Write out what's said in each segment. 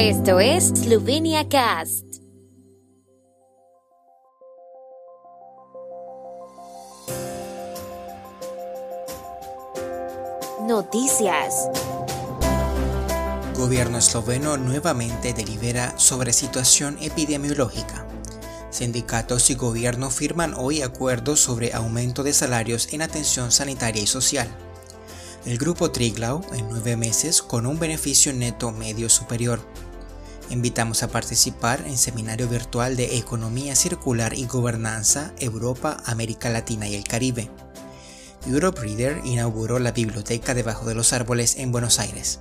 Esto es Slovenia Cast. Noticias. Gobierno esloveno nuevamente delibera sobre situación epidemiológica. Sindicatos y gobierno firman hoy acuerdos sobre aumento de salarios en atención sanitaria y social. El grupo Triglau en nueve meses con un beneficio neto medio superior. Invitamos a participar en seminario virtual de Economía Circular y Gobernanza Europa, América Latina y el Caribe. Europe Reader inauguró la biblioteca debajo de los árboles en Buenos Aires.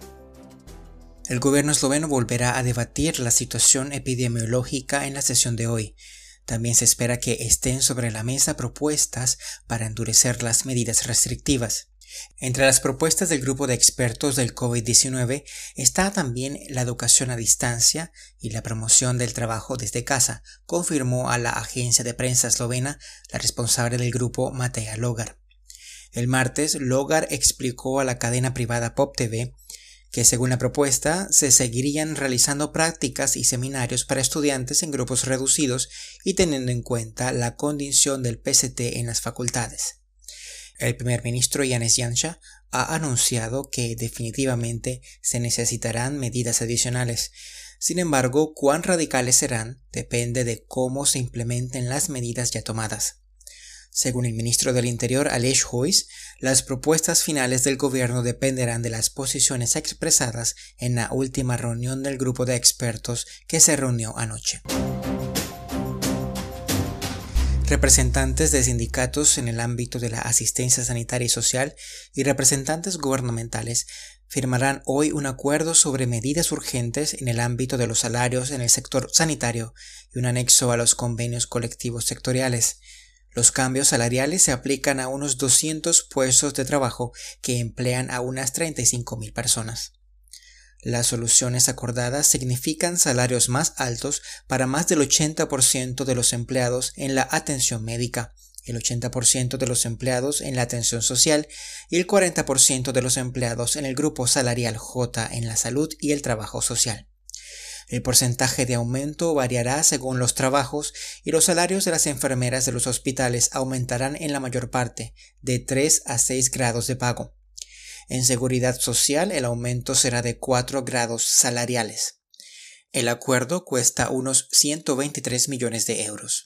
El gobierno esloveno volverá a debatir la situación epidemiológica en la sesión de hoy. También se espera que estén sobre la mesa propuestas para endurecer las medidas restrictivas. Entre las propuestas del grupo de expertos del COVID-19 está también la educación a distancia y la promoción del trabajo desde casa, confirmó a la agencia de prensa eslovena la responsable del grupo Matea Logar. El martes, Logar explicó a la cadena privada Pop TV que según la propuesta se seguirían realizando prácticas y seminarios para estudiantes en grupos reducidos y teniendo en cuenta la condición del PCT en las facultades. El primer ministro Yanis Yansha ha anunciado que definitivamente se necesitarán medidas adicionales. Sin embargo, cuán radicales serán depende de cómo se implementen las medidas ya tomadas. Según el ministro del Interior Aleš Hoyes, las propuestas finales del gobierno dependerán de las posiciones expresadas en la última reunión del grupo de expertos que se reunió anoche. Representantes de sindicatos en el ámbito de la asistencia sanitaria y social y representantes gubernamentales firmarán hoy un acuerdo sobre medidas urgentes en el ámbito de los salarios en el sector sanitario y un anexo a los convenios colectivos sectoriales. Los cambios salariales se aplican a unos 200 puestos de trabajo que emplean a unas 35.000 personas. Las soluciones acordadas significan salarios más altos para más del 80% de los empleados en la atención médica, el 80% de los empleados en la atención social y el 40% de los empleados en el grupo salarial J en la salud y el trabajo social. El porcentaje de aumento variará según los trabajos y los salarios de las enfermeras de los hospitales aumentarán en la mayor parte, de 3 a 6 grados de pago. En seguridad social el aumento será de 4 grados salariales. El acuerdo cuesta unos 123 millones de euros.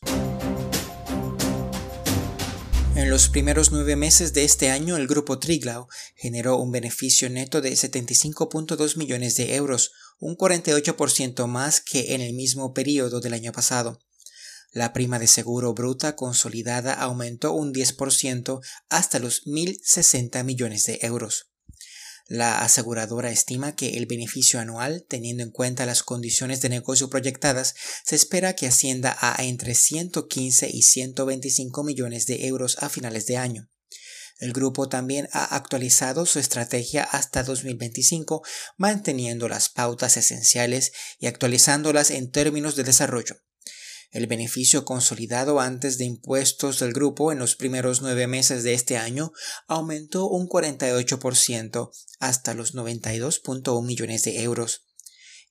En los primeros nueve meses de este año, el grupo Triglau generó un beneficio neto de 75.2 millones de euros, un 48% más que en el mismo periodo del año pasado. La prima de seguro bruta consolidada aumentó un 10% hasta los 1.060 millones de euros. La aseguradora estima que el beneficio anual, teniendo en cuenta las condiciones de negocio proyectadas, se espera que ascienda a entre 115 y 125 millones de euros a finales de año. El grupo también ha actualizado su estrategia hasta 2025, manteniendo las pautas esenciales y actualizándolas en términos de desarrollo. El beneficio consolidado antes de impuestos del grupo en los primeros nueve meses de este año aumentó un 48% hasta los 92.1 millones de euros.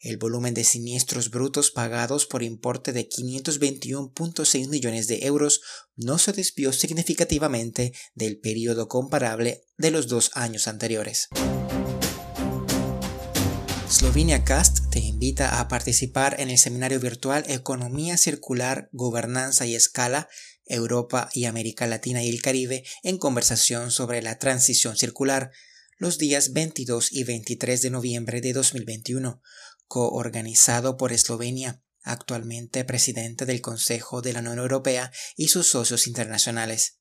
El volumen de siniestros brutos pagados por importe de 521.6 millones de euros no se desvió significativamente del periodo comparable de los dos años anteriores. Slovenia Cast te invita a participar en el seminario virtual Economía Circular, Gobernanza y Escala, Europa y América Latina y el Caribe en conversación sobre la transición circular, los días 22 y 23 de noviembre de 2021, coorganizado por Eslovenia, actualmente presidente del Consejo de la Unión Europea y sus socios internacionales.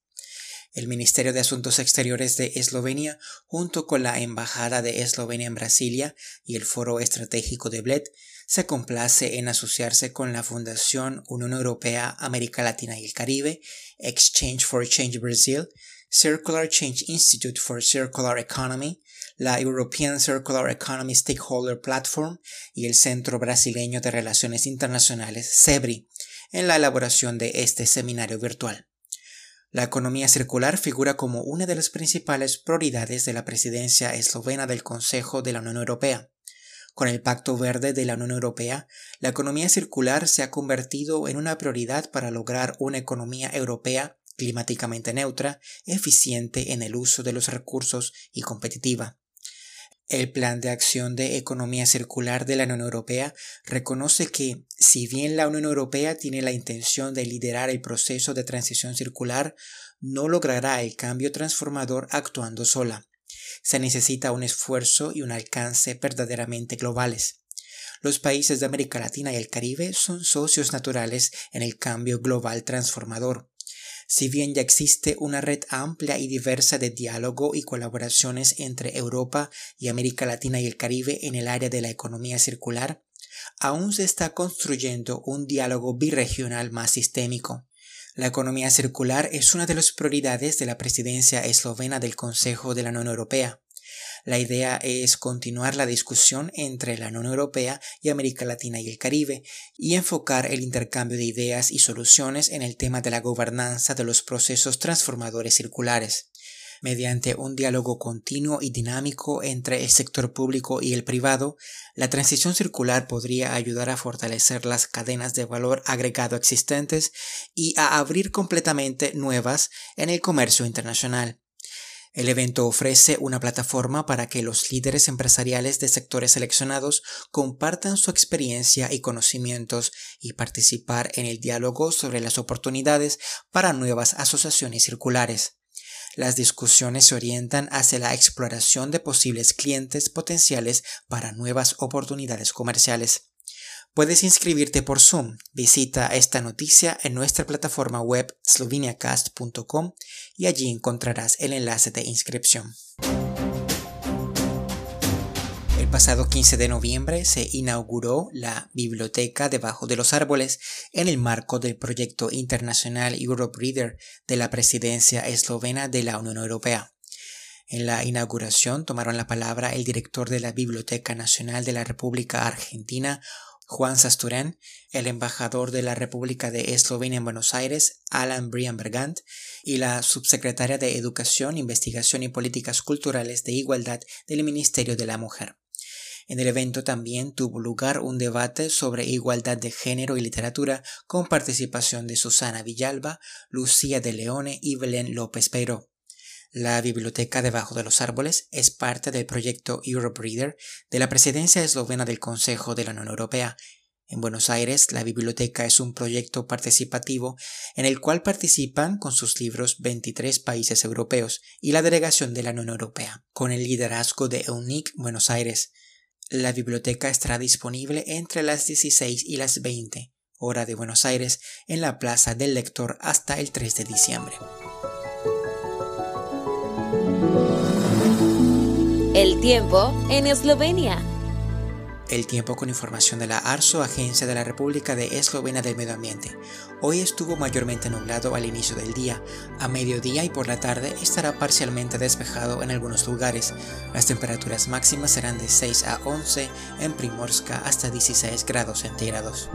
El Ministerio de Asuntos Exteriores de Eslovenia, junto con la Embajada de Eslovenia en Brasilia y el Foro Estratégico de Bled, se complace en asociarse con la Fundación Unión Europea, América Latina y el Caribe, Exchange for Change Brazil, Circular Change Institute for Circular Economy, la European Circular Economy Stakeholder Platform y el Centro Brasileño de Relaciones Internacionales, CEBRI, en la elaboración de este seminario virtual. La economía circular figura como una de las principales prioridades de la presidencia eslovena del Consejo de la Unión Europea. Con el Pacto Verde de la Unión Europea, la economía circular se ha convertido en una prioridad para lograr una economía europea climáticamente neutra, eficiente en el uso de los recursos y competitiva. El Plan de Acción de Economía Circular de la Unión Europea reconoce que, si bien la Unión Europea tiene la intención de liderar el proceso de transición circular, no logrará el cambio transformador actuando sola se necesita un esfuerzo y un alcance verdaderamente globales. Los países de América Latina y el Caribe son socios naturales en el cambio global transformador. Si bien ya existe una red amplia y diversa de diálogo y colaboraciones entre Europa y América Latina y el Caribe en el área de la economía circular, aún se está construyendo un diálogo birregional más sistémico. La economía circular es una de las prioridades de la presidencia eslovena del Consejo de la Unión Europea. La idea es continuar la discusión entre la Unión Europea y América Latina y el Caribe y enfocar el intercambio de ideas y soluciones en el tema de la gobernanza de los procesos transformadores circulares mediante un diálogo continuo y dinámico entre el sector público y el privado, la transición circular podría ayudar a fortalecer las cadenas de valor agregado existentes y a abrir completamente nuevas en el comercio internacional. El evento ofrece una plataforma para que los líderes empresariales de sectores seleccionados compartan su experiencia y conocimientos y participar en el diálogo sobre las oportunidades para nuevas asociaciones circulares. Las discusiones se orientan hacia la exploración de posibles clientes potenciales para nuevas oportunidades comerciales. Puedes inscribirte por Zoom. Visita esta noticia en nuestra plataforma web sloveniacast.com y allí encontrarás el enlace de inscripción pasado 15 de noviembre se inauguró la Biblioteca debajo de los árboles en el marco del proyecto internacional Europe Reader de la presidencia eslovena de la Unión Europea. En la inauguración tomaron la palabra el director de la Biblioteca Nacional de la República Argentina, Juan Sasturén, el embajador de la República de Eslovenia en Buenos Aires, Alan Brian Bergant, y la subsecretaria de Educación, Investigación y Políticas Culturales de Igualdad del Ministerio de la Mujer. En el evento también tuvo lugar un debate sobre igualdad de género y literatura con participación de Susana Villalba, Lucía de Leone y Belén López Peiro. La Biblioteca Debajo de los Árboles es parte del proyecto Europe Reader de la presidencia eslovena del Consejo de la Unión Europea. En Buenos Aires, la biblioteca es un proyecto participativo en el cual participan con sus libros 23 países europeos y la delegación de la Unión Europea, con el liderazgo de EUNIC Buenos Aires. La biblioteca estará disponible entre las 16 y las 20 hora de Buenos Aires en la Plaza del Lector hasta el 3 de diciembre. El tiempo en Eslovenia. El tiempo con información de la ARSO, Agencia de la República de Eslovenia del Medio Ambiente. Hoy estuvo mayormente nublado al inicio del día. A mediodía y por la tarde estará parcialmente despejado en algunos lugares. Las temperaturas máximas serán de 6 a 11, en Primorska hasta 16 grados centígrados.